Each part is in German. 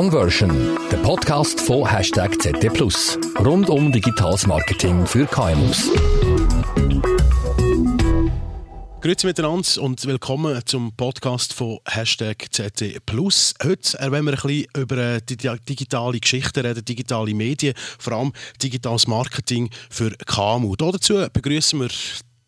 Conversion, der Podcast von Hashtag Plus. Rund um digitales Marketing für KMUs. Grüezi miteinander und willkommen zum Podcast von Hashtag Plus. Heute wollen wir ein bisschen über die digitale Geschichte reden, digitale Medien, vor allem digitales Marketing für KMU. Dazu begrüßen wir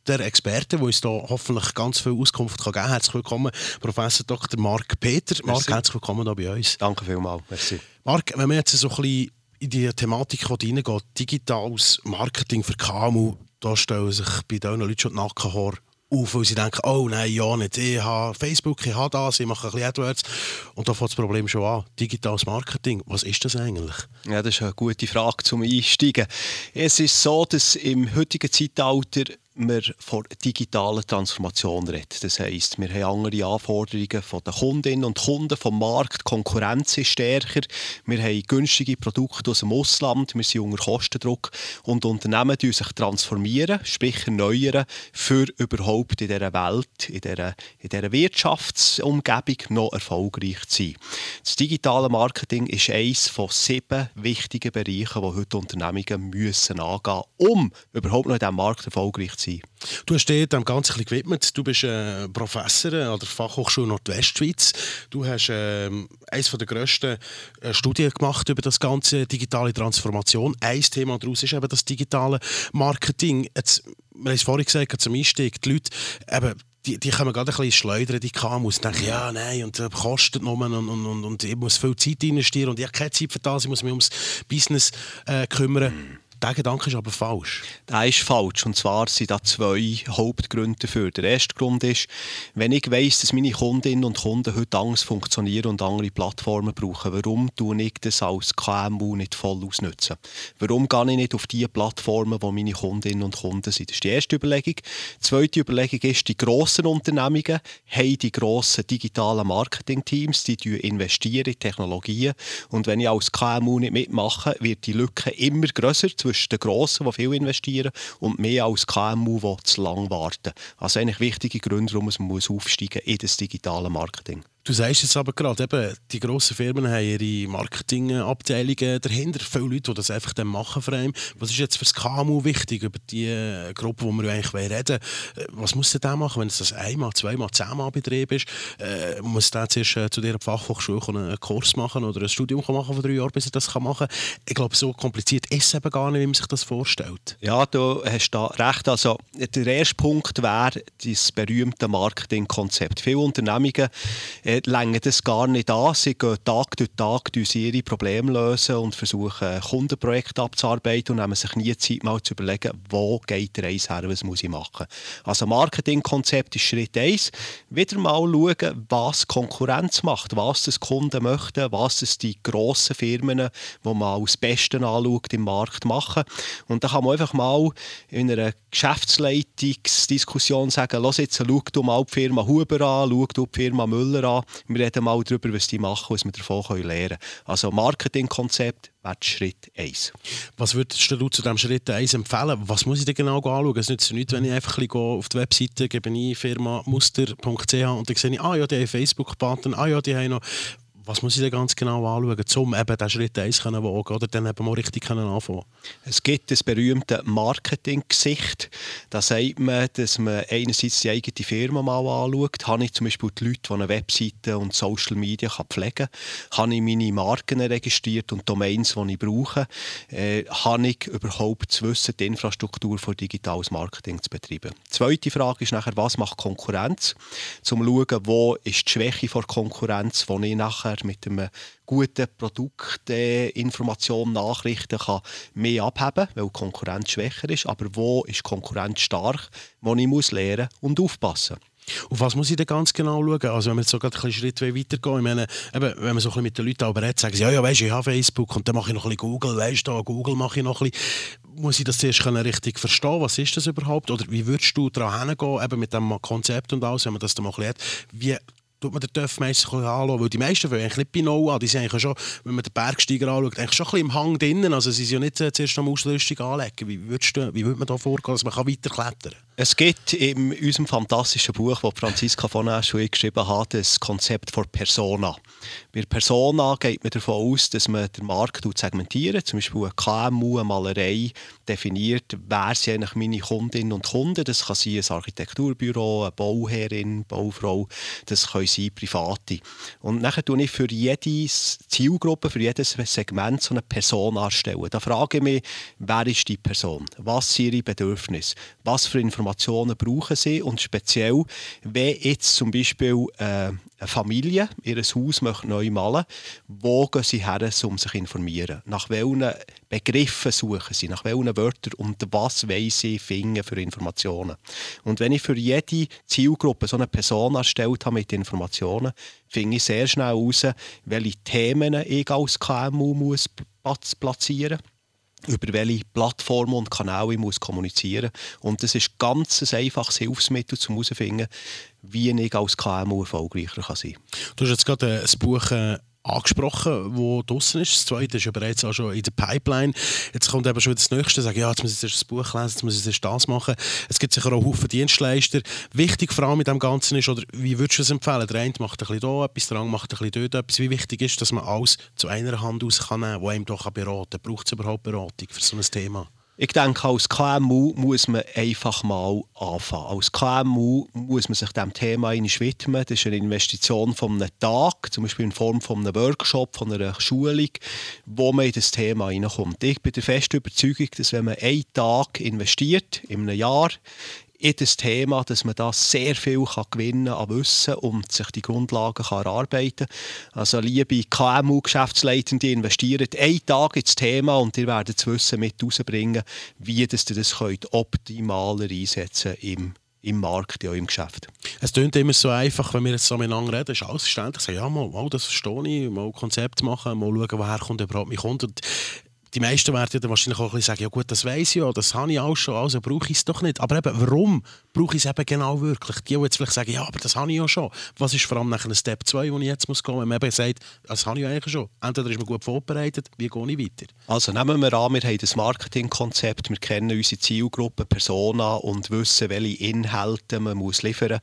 der Experte, der uns da hoffentlich ganz viel Auskunft kann geben kann. Herzlich willkommen, Professor Dr. Marc Peter. Marc, Merci. herzlich willkommen hier bei uns. Danke vielmals. Merci. Marc, wenn wir jetzt so ein bisschen in die Thematik hineingeht, digitales Marketing für KMU, da stellen sich bei diesen Leuten schon die Nackenhaare auf, weil sie denken, oh nein, ja nicht, ich habe Facebook, ich habe das, ich mache ein bisschen AdWords. Und da fängt das Problem schon an. Digitales Marketing, was ist das eigentlich? Ja, das ist eine gute Frage zum Einsteigen. Es ist so, dass im heutigen Zeitalter wir von digitaler Transformation reden. Das heisst, wir haben andere Anforderungen von den Kundinnen und Kunden, vom Markt, die Konkurrenz ist stärker, wir haben günstige Produkte aus dem Ausland, wir sind unter Kostendruck und Unternehmen die sich transformieren, sprich erneuern, für überhaupt in dieser Welt, in dieser, in dieser Wirtschaftsumgebung noch erfolgreich zu sein. Das digitale Marketing ist eines von sieben wichtigen Bereichen, die heute Unternehmungen müssen angehen müssen, um überhaupt noch in diesem Markt erfolgreich zu sein sein. Du hast dir dem Ganzen gewidmet. Du bist äh, Professor an der Fachhochschule Nordwestschweiz. Du hast äh, eines der grössten äh, Studien gemacht über das ganze digitale Transformation. Ein Thema daraus ist eben das digitale Marketing. Jetzt, wir haben es vorhin gesagt, zum Einstieg, die Leute, eben, die, die kommen gerade ein bisschen schleudern, die KMUs, und denken, ja, nein, und das äh, kostet noch und, und, und, und ich muss viel Zeit investieren und ich habe keine Zeit für das, ich muss mich ums Business äh, kümmern. Mm. Der Gedanke ist aber falsch. Der ist falsch. Und zwar sind da zwei Hauptgründe dafür. Der erste Grund ist, wenn ich weiss, dass meine Kundinnen und Kunden heute anders funktionieren und andere Plattformen brauchen, warum tue ich das als KMU nicht voll ausnutzen? Warum gehe ich nicht auf die Plattformen, wo meine Kundinnen und Kunden sind? Das ist die erste Überlegung. Die zweite Überlegung ist, die grossen Unternehmungen haben die grossen digitalen Marketing-Teams, die investieren in Technologien. Und wenn ich als KMU nicht mitmache, wird die Lücke immer grösser zwischen den Grossen, die viel investieren, und mehr als KMU, die zu lang warten. Also eigentlich wichtige Gründe, warum man muss in das digitale Marketing. Du sagst jetzt aber gerade, eben, die grossen Firmen haben ihre Marketingabteilungen dahinter. Viele Leute, die das einfach dann machen für einen. Was ist jetzt für das KMU wichtig, über die äh, Gruppe, die wir eigentlich reden wollen? Äh, was muss der machen, wenn es das einmal, zweimal, zehnmal Betrieb ist? Äh, muss der zuerst äh, zu dieser Fachhochschule einen Kurs machen oder ein Studium machen von drei Jahren, bis er das machen kann? Ich glaube, so kompliziert ist es eben gar nicht, wie man sich das vorstellt. Ja, du hast da recht. Also, der erste Punkt wäre das berühmte Marketingkonzept. Viele Unternehmungen äh, äh, länger das gar nicht an. Sie gehen Tag durch Tag ihre Probleme lösen und versuchen, Kundenprojekte abzuarbeiten und nehmen sich nie Zeit, mal zu überlegen, wo geht der Reis her, was muss ich machen. Also Marketingkonzept ist Schritt 1. Wieder mal schauen, was Konkurrenz macht, was das Kunden möchten, was das die grossen Firmen, die man als Besten anschaut, im Markt machen. Und da kann man einfach mal in einer Geschäftsleitungsdiskussion sagen, los jetzt, schau du mal die Firma Huber an, schau du die Firma Müller an, wir reden mal darüber, was die machen, was wir davon lernen können. Also Marketingkonzept wäre Schritt 1. Was würdest du zu diesem Schritt 1 empfehlen? Was muss ich denn genau anschauen? Es nützt nichts, wenn ich einfach ein auf die Webseite gebe ich firmamuster.ch und dann sehe ich, ah ja, die haben Facebook-Button, ah ja, die haben noch was muss ich denn ganz genau anschauen, um eben diesen Schritt 1 zu wagen oder dann eben mal richtig anfangen Es gibt das berühmte Marketing-Gesicht. Da sagt man, dass man einerseits die eigene Firma mal anschaut. Habe ich zum Beispiel die Leute, die eine Webseite und Social Media pflegen können? Habe ich meine Marken registriert und Domains, die ich brauche? Äh, habe ich überhaupt zu wissen, die Infrastruktur für digitales Marketing zu betreiben? Die zweite Frage ist nachher, was macht Konkurrenz? Zum zu schauen, wo ist die Schwäche vor Konkurrenz, wo ich nachher nachher mit einem guten Produkt äh, Information, Nachrichten kann mehr abheben, weil die Konkurrenz schwächer ist. Aber wo ist die Konkurrenz stark, wo ich muss lernen und aufpassen auf was muss ich denn ganz genau schauen? Also wenn wir jetzt so gerade einen Schritt weitergehen, ich meine, eben, wenn man so ein mit den Leuten aber redet, sagen sie, ja, ja, weißt ich habe Facebook und dann mache ich noch ein bisschen Google, weißt du, Google mache ich noch ein bisschen. Muss ich das zuerst richtig verstehen? Was ist das überhaupt? Oder wie würdest du daran hingehen, eben mit dem Konzept und alles, wenn man das dann mal lernt? Wie tut man den Töff meistens anschauen. Weil die meisten fangen eigentlich nicht Null an. Die sind eigentlich schon, wenn man den Bergsteiger anschaut, eigentlich schon ein bisschen im Hang drinnen. Also sie sind ja nicht zuerst am Ausrüstung anlegen. Wie würde man da vorgehen, dass man weiter klettern kann? Es gibt in unserem fantastischen Buch, das Franziska von Asch geschrieben hat, das Konzept von Persona. Bei Persona geht man davon aus, dass man den Markt segmentiert. Zum Beispiel eine KMU, eine Malerei definiert, wer sind eigentlich meine Kundinnen und Kunden. Das kann sein ein Architekturbüro, eine Bauherrin, Baufrau, das können sein Private. Und nachher tue ich für jede Zielgruppe, für jedes Segment so eine Person erstellen. Da frage ich mich, wer ist die Person? Was sind ihre Bedürfnisse? Was für Informationen brauchen sie? Und speziell, wenn jetzt zum Beispiel äh, eine Familie ihr Haus möchte neu malen wo gehen sie her, um sich zu informieren? Nach welchen Begriffen suchen sie? Nach welchen Wörtern? Und was wollen sie finden für Informationen? Und wenn ich für jede Zielgruppe so eine Person erstellt habe mit Informationen, finde ich sehr schnell heraus, welche Themen ich als KMU muss platzieren muss über welche Plattformen und Kanäle ich muss kommunizieren muss. Und das ist ganz ein einfaches Hilfsmittel, um herauszufinden, wie ich als KMU erfolgreicher kann sein kann. Du hast jetzt gerade ein Buch äh, angesprochen, wo draußen ist. Das zweite ist ja bereits auch schon in der Pipeline. Jetzt kommt eben schon wieder das Nächste, sagen, ja, jetzt muss ich das Buch lesen, jetzt muss ich das machen. Es gibt sicher auch Haufen Dienstleister. Wichtig vor allem mit dem Ganzen ist, oder wie würdest du es empfehlen? Der eine macht ein bisschen da etwas, der andere macht ein bisschen dort etwas. Wie wichtig ist, dass man alles zu einer Hand aus kann nehmen, wo einem doch beraten kann? Braucht es überhaupt Beratung für so ein Thema? Ich denke, als KMU muss man einfach mal anfangen. Als KMU muss man sich dem Thema widmen. Das ist eine Investition von einem Tag, zum Beispiel in Form von einem Workshop, von einer Schulung, wo man in das Thema hineinkommt. Ich bin der festen Überzeugung, dass wenn man einen Tag investiert, in einem Jahr, das Thema, dass man da sehr viel kann gewinnen an Wissen und sich die Grundlagen kann erarbeiten kann. Also liebe KMU-Geschäftsleitende, investiert einen Tag ins Thema und ihr werdet das Wissen mit rausbringen, wie das ihr das könnt optimaler einsetzen im im Markt, ja, im Geschäft. Es klingt immer so einfach, wenn wir jetzt so miteinander reden, ist alles verständlich. Ja, mal, mal, das verstehe ich, mal Konzept machen, mal schauen, woher kommt überhaupt mein Kunde. Und die meisten werden dann wahrscheinlich auch ein bisschen sagen, ja gut, das weiß ich ja, das habe ich auch schon, also brauche ich es doch nicht. Aber eben, warum brauche ich es eben genau wirklich? Die, die jetzt vielleicht sagen, ja, aber das habe ich ja schon. Was ist vor allem nach einem Step 2, den ich jetzt muss gehen wenn man eben sagt, das habe ich ja eigentlich schon. Entweder ist man gut vorbereitet, wie gehe ich weiter? Also nehmen wir an, wir haben das Marketingkonzept, wir kennen unsere Zielgruppe, Persona und wissen, welche Inhalte man muss liefern muss.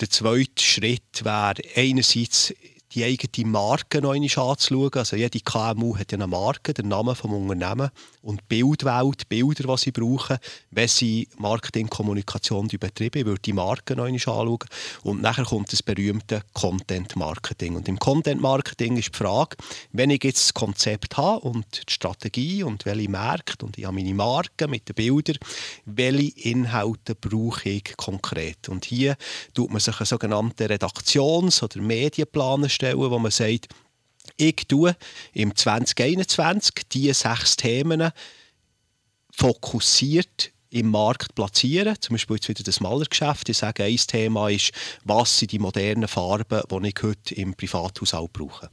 Der zweite Schritt wäre einerseits die eigene Marke noch einmal anzuschauen. Also jede KMU hat ja eine Marke, den Namen des Unternehmens und Bildwelt, Bilder, die sie brauchen, wenn sie Marketingkommunikation betreiben. Ich würde die Marke noch einmal anschauen. Und nachher kommt das berühmte Content-Marketing. Und im Content-Marketing ist die Frage, wenn ich jetzt das Konzept habe und die Strategie und welche Märkte und ich habe meine Marke mit den Bildern, welche Inhalte brauche ich konkret? Und hier tut man sich einen sogenannten Redaktions- oder Medienplan stellen, wo man sagt, ich tue im 2021 diese sechs Themen fokussiert im Markt platzieren. Zum Beispiel jetzt wieder das Malergeschäft. Ich sage, ein Thema ist, was sind die modernen Farben, die ich heute im Privathaushalt brauche.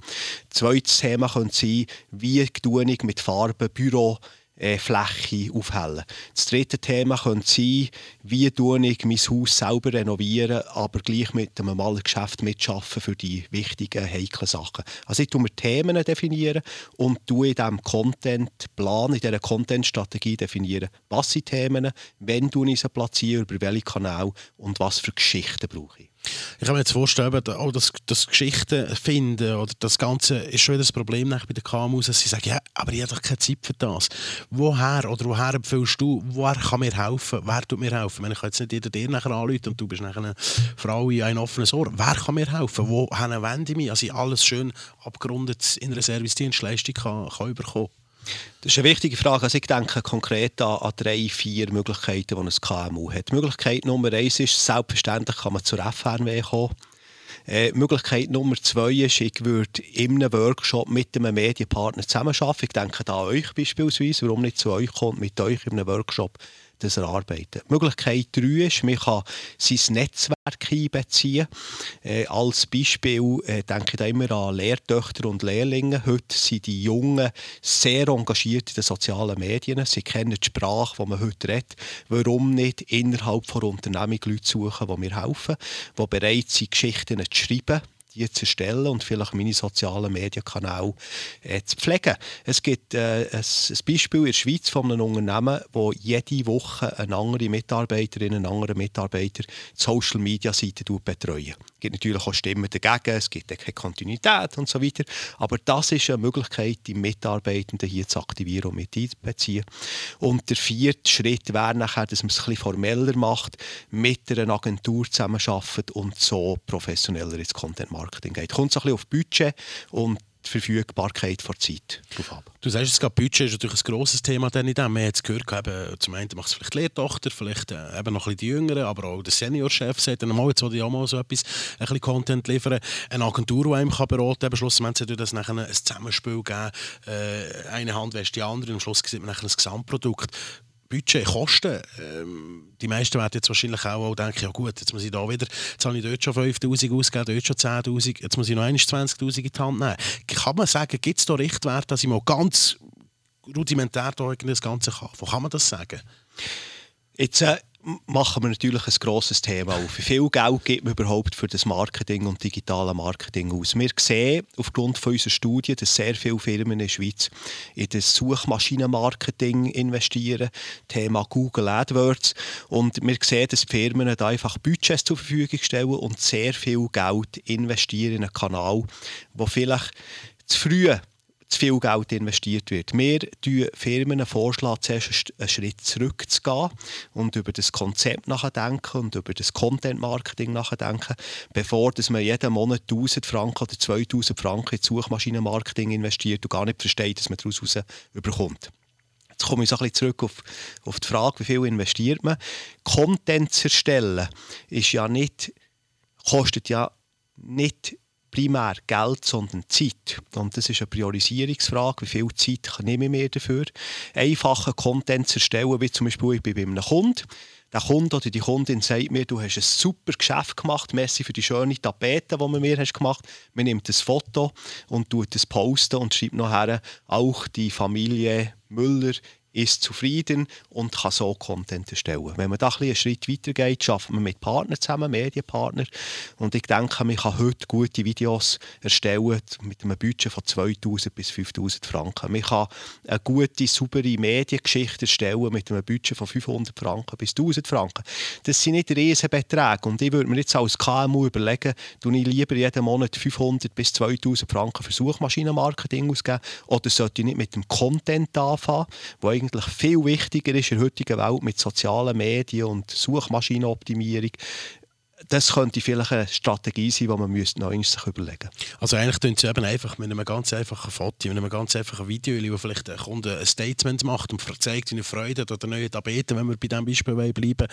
Zweites Thema könnte sein, wie ich mit Farben Büro Fläche aufhellen. Das dritte Thema könnte sein, wie tue ich mein Haus selber renovieren, aber gleich mit einem Malergeschäft mitschaffen für die wichtigen, heiklen Sachen. Also ich tue mir Themen definieren und tue in diesem Contentplan, in dieser Contentstrategie definieren, was sind Themen, wenn du ich sie platziere, über welche Kanäle und was für Geschichten brauche ich. Ich kann mir jetzt vorstellen, auch das, das Geschichten finden oder das Ganze ist schon wieder das Problem bei den KMUs, dass sie sagen, ja, aber ich habe doch keine Zeit für das. Woher oder woher empfiehlst du, woher kann mir helfen, wer tut mir helfen? Ich, kann jetzt nicht jeder dir nachher anrufen und du bist nachher eine Frau in ein offenes Ohr. Wer kann mir helfen? Woher wende ich mich, dass ich alles schön abgerundet in einer Servicedienstleistung kann, kann bekommen das ist eine wichtige Frage. Also ich denke konkret an, an, drei, vier Möglichkeiten, die ein KMU hat. Möglichkeit Nummer eins ist, selbstverständlich kann man zur FNW kommen. Äh, Möglichkeit Nummer zwei ist, ich würde in einem Workshop mit einem Medienpartner zusammenarbeiten. Ich denke da an euch beispielsweise, warum nicht zu euch kommt, mit euch in einem Workshop das erarbeiten. Möglichkeit 3 ist, man kann sein Netzwerk einbeziehen. Äh, als Beispiel äh, denke ich da immer an Lehrtöchter und Lehrlinge. Heute sind die Jungen sehr engagiert in den sozialen Medien. Sie kennen die Sprache, die man heute redet. Warum nicht innerhalb der Unternehmung Leute suchen, die mir helfen, die bereit sind, Geschichten zu schreiben, die zu erstellen und vielleicht meine sozialen Medienkanäle äh, zu pflegen. Es gibt äh, ein, Beispiel in der Schweiz von einem Unternehmen, wo jede Woche eine andere Mitarbeiterin, einen anderen Mitarbeiter die Social Media Seite betreuen. Es gibt natürlich auch Stimmen dagegen, es gibt keine Kontinuität und so weiter. Aber das ist eine Möglichkeit, die Mitarbeitenden hier zu aktivieren und mit einzubeziehen. Und der vierte Schritt wäre nachher, dass man es ein bisschen formeller macht, mit einer Agentur zusammenarbeitet und so professioneller ins Content Marketing geht. Kommt so ein auf Budget und die Verfügbarkeit der Zeit drauf ab. Du sagst gerade, Budget ist natürlich ein grosses Thema dann in dem. Wir haben es gehört, eben, zum einen macht es vielleicht die Lehrtochter, vielleicht äh, eben noch ein bisschen die Jüngeren, aber auch der Seniorchef sagt dann mal, jetzt will ich auch mal so etwas, ein bisschen Content liefern. Eine Agentur, die einem kann beraten kann, schlussendlich sollte das nachher ein Zusammenspiel geben. Äh, eine Hand wäscht die andere und am Schluss sieht man nachher ein Gesamtprodukt. Budget, Kosten. Ähm, die meisten werden jetzt wahrscheinlich auch, auch denken, ja gut, jetzt muss ich da wieder, jetzt habe ich dort schon 5'000 ausgegeben, dort schon 10'000, jetzt muss ich noch 20'000 in die Hand nehmen. Kann man sagen, gibt es da Richtwerte, dass ich mal ganz rudimentär da das Ganze kann? Wo kann man das sagen? Jetzt, äh, machen wir natürlich ein grosses Thema auf. Wie viel Geld gibt man überhaupt für das Marketing und digitale Marketing aus? Wir sehen aufgrund von unserer Studie, dass sehr viele Firmen in der Schweiz in das Suchmaschinenmarketing investieren, Thema Google AdWords. Und wir sehen, dass die Firmen da einfach Budgets zur Verfügung stellen und sehr viel Geld investieren in einen Kanal, wo vielleicht zu früh zu viel Geld investiert wird. Wir schlagen Firmen vorschlagen, zuerst einen Schritt zurückzugehen und über das Konzept nachdenken und über das Content-Marketing nachdenken, bevor dass man jeden Monat 1000 Franken oder 2000 Franken in Suchmaschinenmarketing investiert und gar nicht versteht, dass man daraus raus überkommt. Jetzt komme ich so ein bisschen zurück auf, auf die Frage, wie viel investiert man. Content zu erstellen ist ja nicht, kostet ja nicht primär Geld, sondern Zeit. Und das ist eine Priorisierungsfrage. Wie viel Zeit nehme ich mir dafür? Einfachen Content zu erstellen, wie zum Beispiel ich bin bei einem Kunden. Der Kunde oder die Kundin sagt mir, du hast ein super Geschäft gemacht, merci für die schöne Tapete, die du mir hast gemacht. Man nimmt ein Foto und tut es posten und schreibt nachher, auch die Familie Müller ist zufrieden und kann so Content erstellen. Wenn man da ein einen Schritt weiter geht, schafft man mit Partnern zusammen, Medienpartner. Und ich denke, man kann heute gute Videos erstellen mit einem Budget von 2000 bis 5000 Franken. Man kann eine gute, saubere Mediengeschichte erstellen mit einem Budget von 500 Franken bis 1000 Franken. Das sind nicht riesige Beträge. Und ich würde mir jetzt als KMU überlegen, tue ich lieber jeden Monat 500 bis 2000 Franken für Suchmaschinenmarketing ausgeben oder sollte ich nicht mit dem Content anfangen, wo eigentlich viel wichtiger ist in der heutigen Welt mit sozialen Medien und Suchmaschinenoptimierung das könnte vielleicht eine Strategie sein, die man müsste noch sich überlegen Also eigentlich tun sie eben einfach mit einem ganz einfachen Foto, mit einem ganz einfachen Video, wo vielleicht der Kunde ein Statement macht und zeigt seine Freude oder neue Tapete, wenn wir bei diesem Beispiel bleiben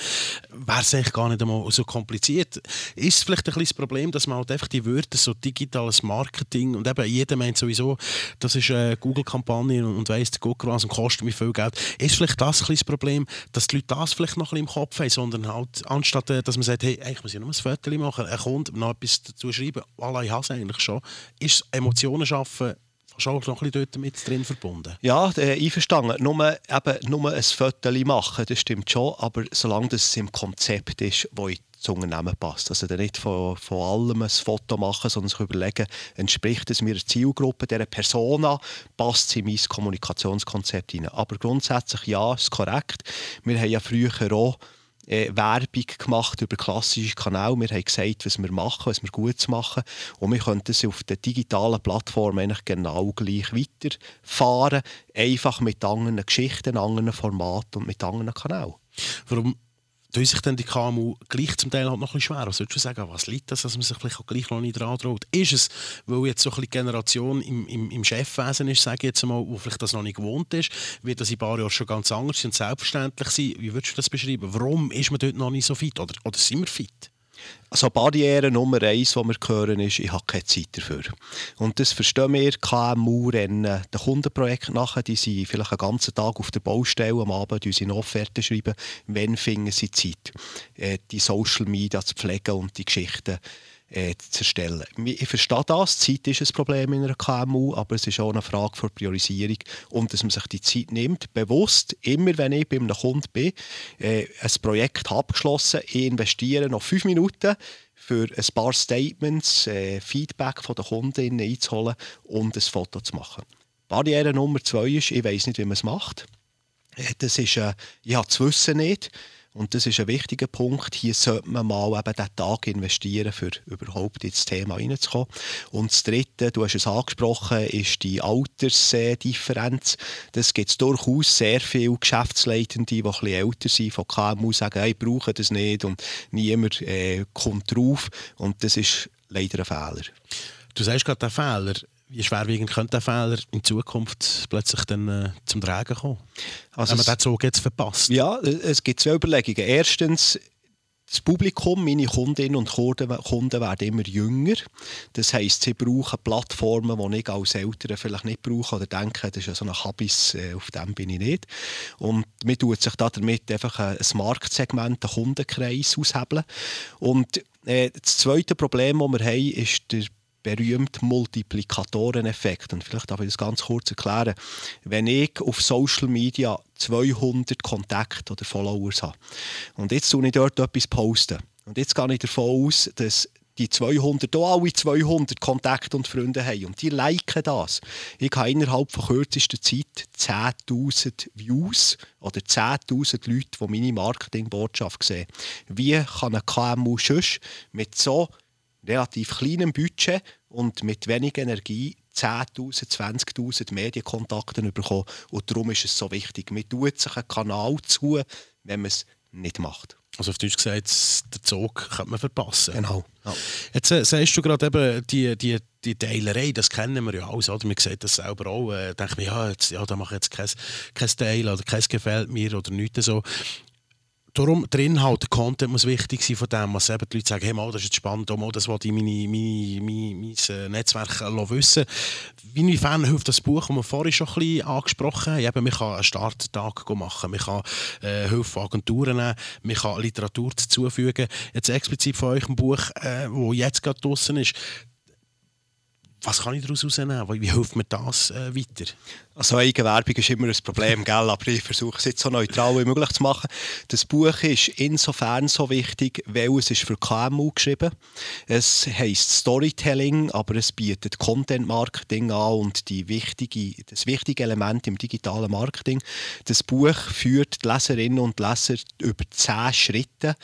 wäre es eigentlich gar nicht einmal so kompliziert. Ist es vielleicht ein kleines Problem, dass man halt einfach die Wörter so digitales Marketing und eben jeder meint sowieso, das ist eine Google-Kampagne und, weiss der Gucker was und kostet mir viel Geld. Ist vielleicht das ein kleines Problem, dass die Leute das vielleicht noch ein bisschen im Kopf haben, sondern halt anstatt, äh, dass man sagt, hey, eigentlich muss ich nur ein Foto machen, er kommt, noch etwas dazu schreiben, voilà, ich habe es eigentlich schon. Ist Emotionen schaffen schon noch ein bisschen mit drin verbunden? Ja, äh, einverstanden. Nur, eben, nur ein Foto machen, das stimmt schon, aber solange das im Konzept ist, wo ich das Unternehmen passt. Also nicht von, von allem ein Foto machen, sondern sich überlegen, entspricht es meiner Zielgruppe, dieser Persona, passt sie in mein Kommunikationskonzept hinein. Aber grundsätzlich ja, ist korrekt. Wir haben ja früher auch äh, Werbung gemacht über klassische Kanäle. Wir haben gesagt, was wir machen, was wir gut machen. Und wir können das auf der digitalen Plattform eigentlich genau gleich weiterfahren. Einfach mit anderen Geschichten, anderen Formaten und mit anderen Kanälen. Warum tun sich dann die KMU gleich zum Teil halt noch ein bisschen schwer. Was würdest du sagen, was liegt das, dass man sich vielleicht auch gleich noch nicht dran traut? Ist es, weil jetzt so ein bisschen Generation im, im, im Chefwesen ist, sage ich jetzt mal, wo vielleicht das noch nicht gewohnt ist, wird das in ein paar Jahren schon ganz anders und selbstverständlich sein. Wie würdest du das beschreiben? Warum ist man dort noch nicht so fit? Oder, oder sind wir fit? Also Barriere Nummer eins, die wir hören, ist, ich habe keine Zeit dafür. Und das verstehen wir, KMU rennen den Kundenprojekt nachher, die sind vielleicht einen ganzen Tag auf der Baustelle, am Abend unsere Offerte schreiben, wann finden sie Zeit, äh, die Social Media zu pflegen und die Geschichten äh, zu erstellen. Ich verstehe das, Zeit ist ein Problem in einer KMU, aber es ist auch eine Frage von Priorisierung und dass man sich die Zeit nimmt, bewusst, immer wenn ich bei einem Kunden bin, äh, ein Projekt abgeschlossen, ich investiere noch fünf Minuten, für ein paar Statements, äh, Feedback von den Kundinnen einzuholen und ein Foto zu machen. Barriere Nummer zwei ist, ich weiß nicht, wie man es macht. Äh, das ist, äh, ich habe das Wissen nicht. Und das ist ein wichtiger Punkt. Hier sollte man mal eben diesen Tag investieren, für überhaupt ins Thema reinzukommen. Und das Dritte, du hast es angesprochen, ist die Altersdifferenz. Das gibt es durchaus sehr viele Geschäftsleitende, die etwas älter sind, von KMU sagen, hey, ich brauche das nicht und niemand äh, kommt drauf. Und das ist leider ein Fehler. Du sagst gerade, der Fehler wie schwerwiegend könnte der Fehler in Zukunft plötzlich dann, äh, zum Tragen kommen? Also Wenn man den Zug jetzt verpasst. Ja, es gibt zwei Überlegungen. Erstens, das Publikum, meine Kundinnen und Kunden, werden immer jünger. Das heisst, sie brauchen Plattformen, die ich als Eltern vielleicht nicht brauche oder denke, das ist ja so ein Habis, äh, auf dem bin ich nicht. Und man tut sich damit einfach ein Marktsegment, einen Kundenkreis aushebeln. Und äh, das zweite Problem, das wir haben, ist der berühmte Multiplikatoreneffekt. Und vielleicht darf ich das ganz kurz erklären. Wenn ich auf Social Media 200 Kontakte oder Followers habe und jetzt tue ich dort etwas posten und jetzt gehe ich davon aus, dass die 200, auch alle 200 Kontakte und Freunde haben und die liken das. Ich habe innerhalb von kürzester Zeit 10'000 Views oder 10'000 Leute, die meine Marketingbotschaft sehen. Wie kann ein KMU sonst mit so relativ kleinem Budget und mit wenig Energie 10.000, 20.000 Medienkontakte bekommen. Und darum ist es so wichtig. Man tut sich einen Kanal zu, wenn man es nicht macht. Also auf Deutsch gesagt, den Zug könnte man verpassen. Genau. Ja. Jetzt äh, sagst du gerade eben, die, die, die Teilerei, das kennen wir ja alles. Oder? Man sieht das selber auch. Äh, denke mir, ja, jetzt, ja, da mache ich jetzt kein, kein Teil oder kein gefällt mir oder nichts so darum, der Inhalt, der Content muss wichtig sein von dem, was eben die Leute sagen, hey, mal, das ist jetzt spannend, oh, mal, das wollte ich meine, meine, meine, mein äh, Netzwerk äh, wissen. Inwiefern hilft das Buch, das wir vorhin schon ein bisschen angesprochen haben? Eben, man kann einen Starttag machen, man kann äh, Hilfe von Agenturen nehmen, man kann Literatur dazufügen. Jetzt explizit von euch ein Buch, äh, jetzt gerade draußen ist, was kann ich daraus herausnehmen? Wie hilft mir das äh, weiter? Also Eigenwerbung ist immer ein Problem, gell? aber ich versuche es jetzt so neutral wie möglich zu machen. Das Buch ist insofern so wichtig, weil es ist für KMU geschrieben. Es heisst Storytelling, aber es bietet Content Marketing an und die wichtige, das wichtige Element im digitalen Marketing. Das Buch führt die Leserinnen und Leser über zehn Schritte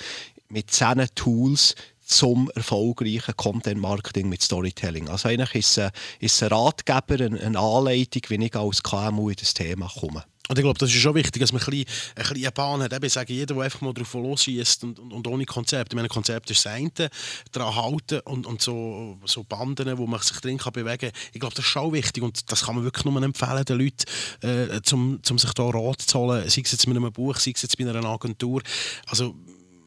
mit zehn Tools zum erfolgreichen Content-Marketing mit Storytelling. Also eigentlich ist es, ist ein Ratgeber, eine, Anleitung, wie ich als KMU in das Thema komme. Und ich glaube, das ist schon wichtig, dass man ein bisschen, ein bisschen eine Bahn hat. Ich sage, jeder, der einfach mal drauf losschießt und, und, und, ohne Konzept. Ich meine, Konzept ist das eine, daran halten und, und so, so Banden, wo man sich drin kann bewegen kann. Ich glaube, das ist schon wichtig und das kann man wirklich nur empfehlen, den Leuten, äh, um, um sich da Rat zu holen. Sei es jetzt mit einem Buch, sei es jetzt bei einer Agentur. Also,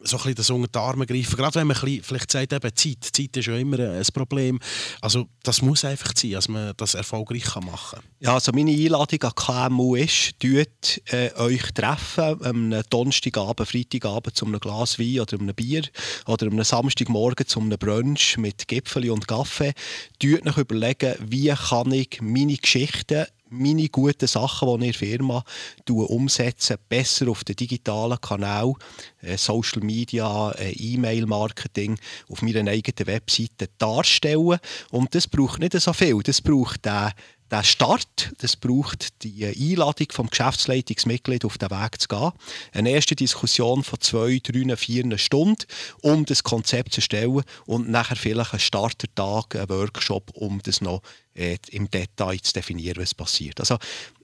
so ein das unter die Arme greifen. Gerade wenn man bisschen, vielleicht sagt, eben Zeit. Zeit ist ja immer ein Problem. Also das muss einfach sein, dass man das erfolgreich machen kann. Ja, also meine Einladung an KMU ist, tut, äh, euch treffen am Donnerstagabend, Freitagabend zu einem Glas Wein oder einem Bier oder am Samstagmorgen zu einem Brunch mit Gipfeli und Kaffee. Tut euch überlegen, wie kann ich meine Geschichten meine guten Sachen, die ich in der Firma umsetze, besser auf den digitalen Kanal, äh, Social Media, äh, E-Mail-Marketing, auf meiner eigenen Webseite darstellen. Und das braucht nicht so viel. Das braucht den der Start, das braucht die Einladung vom Geschäftsleitungsmitglied auf den Weg zu gehen. Eine erste Diskussion von zwei, drei, vier Stunden, um das Konzept zu stellen und nachher vielleicht einen Startertag, einen Workshop, um das noch äh, im Detail zu definieren, was passiert. Also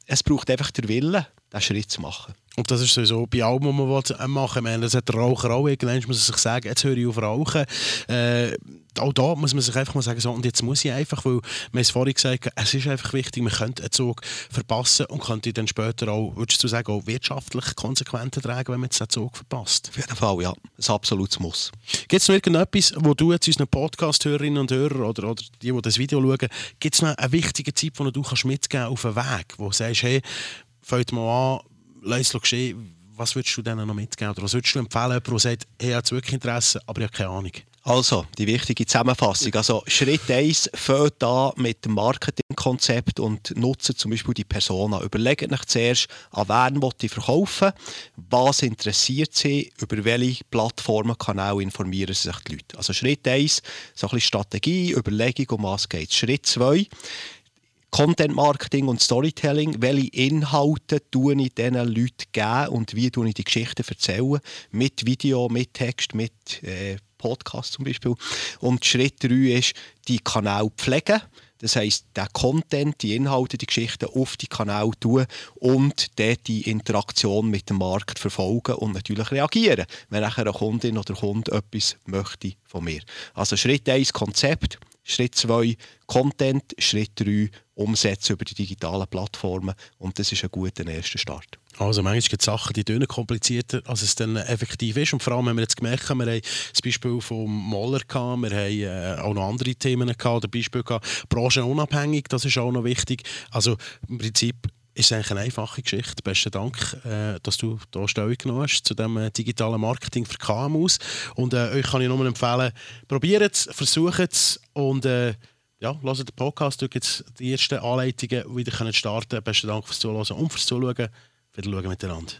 es braucht einfach den Willen, diesen Schritt zu machen. Und das ist sowieso bei allem, was man machen will. Das hat der Raucher auch. Irgendwann muss sich sagen, jetzt höre ich auf rauchen. Äh, auch da muss man sich einfach mal sagen, so, und jetzt muss ich einfach, weil wir es vorhin gesagt haben, es ist einfach wichtig, man könnte einen Zug verpassen und könnte dann später auch, würdest du sagen, auch wirtschaftlich Konsequenzen tragen, wenn man jetzt den Zug verpasst? Auf jeden Fall, ja. Ein absolutes Muss. Gibt es noch irgendetwas, wo du jetzt unseren Podcast-Hörerinnen und Hörern oder, oder die, die das Video schauen, gibt es noch einen wichtigen Tipp, den du kannst mitgeben auf den Weg, wo du sagst, hey, fällt mal an, lass es geschehen, was würdest du denen noch mitgeben? Oder was würdest du empfehlen, jemand, der sagt, hey, ich habe wirklich Interesse, aber ich habe keine Ahnung? Also, die wichtige Zusammenfassung. Also, Schritt 1 fängt an mit dem Marketingkonzept und nutzt zum Beispiel die Persona. Überlegt euch zuerst, an wen ich verkaufen was interessiert sie, über welche Plattformen, Kanäle informieren sich die Leute. Also Schritt 1, so ein bisschen Strategie, Überlegung, um was geht Schritt 2, Content Marketing und Storytelling. Welche Inhalte tue ich diesen Leuten geben und wie tue ich die Geschichten erzählen? Mit Video, mit Text, mit äh, Podcast zum Beispiel. Und Schritt 3 ist, die Kanäle pflegen. Das heisst, der Content, die Inhalte, die Geschichten auf die Kanäle tun und dort die Interaktion mit dem Markt verfolgen und natürlich reagieren, wenn nachher eine Kundin oder Kunde etwas möchte von mir. Also Schritt 1 Konzept, Schritt 2 Content, Schritt 3 Umsetzen über die digitalen Plattformen und das ist ein guter erster Start. Also manchmal gibt es Sachen, die tönen komplizierter, als es dann effektiv ist. Und vor allem haben wir jetzt gemerkt, wir haben das Beispiel vom Moller gehabt, wir haben äh, auch noch andere Themen gehabt, oder Beispiel gehabt, branchenunabhängig, das ist auch noch wichtig. Also im Prinzip ist es eigentlich eine einfache Geschichte. Besten Dank, äh, dass du hier Stellung genommen hast zu dem äh, digitalen Marketing für KMUs. Und äh, euch kann ich nur empfehlen, probiert es, versucht es und äh, ja, hört den Podcast, dort jetzt die ersten Anleitungen wieder starten können Besten Dank fürs Zuhören und fürs Zuschauen. Wieder schauen miteinander.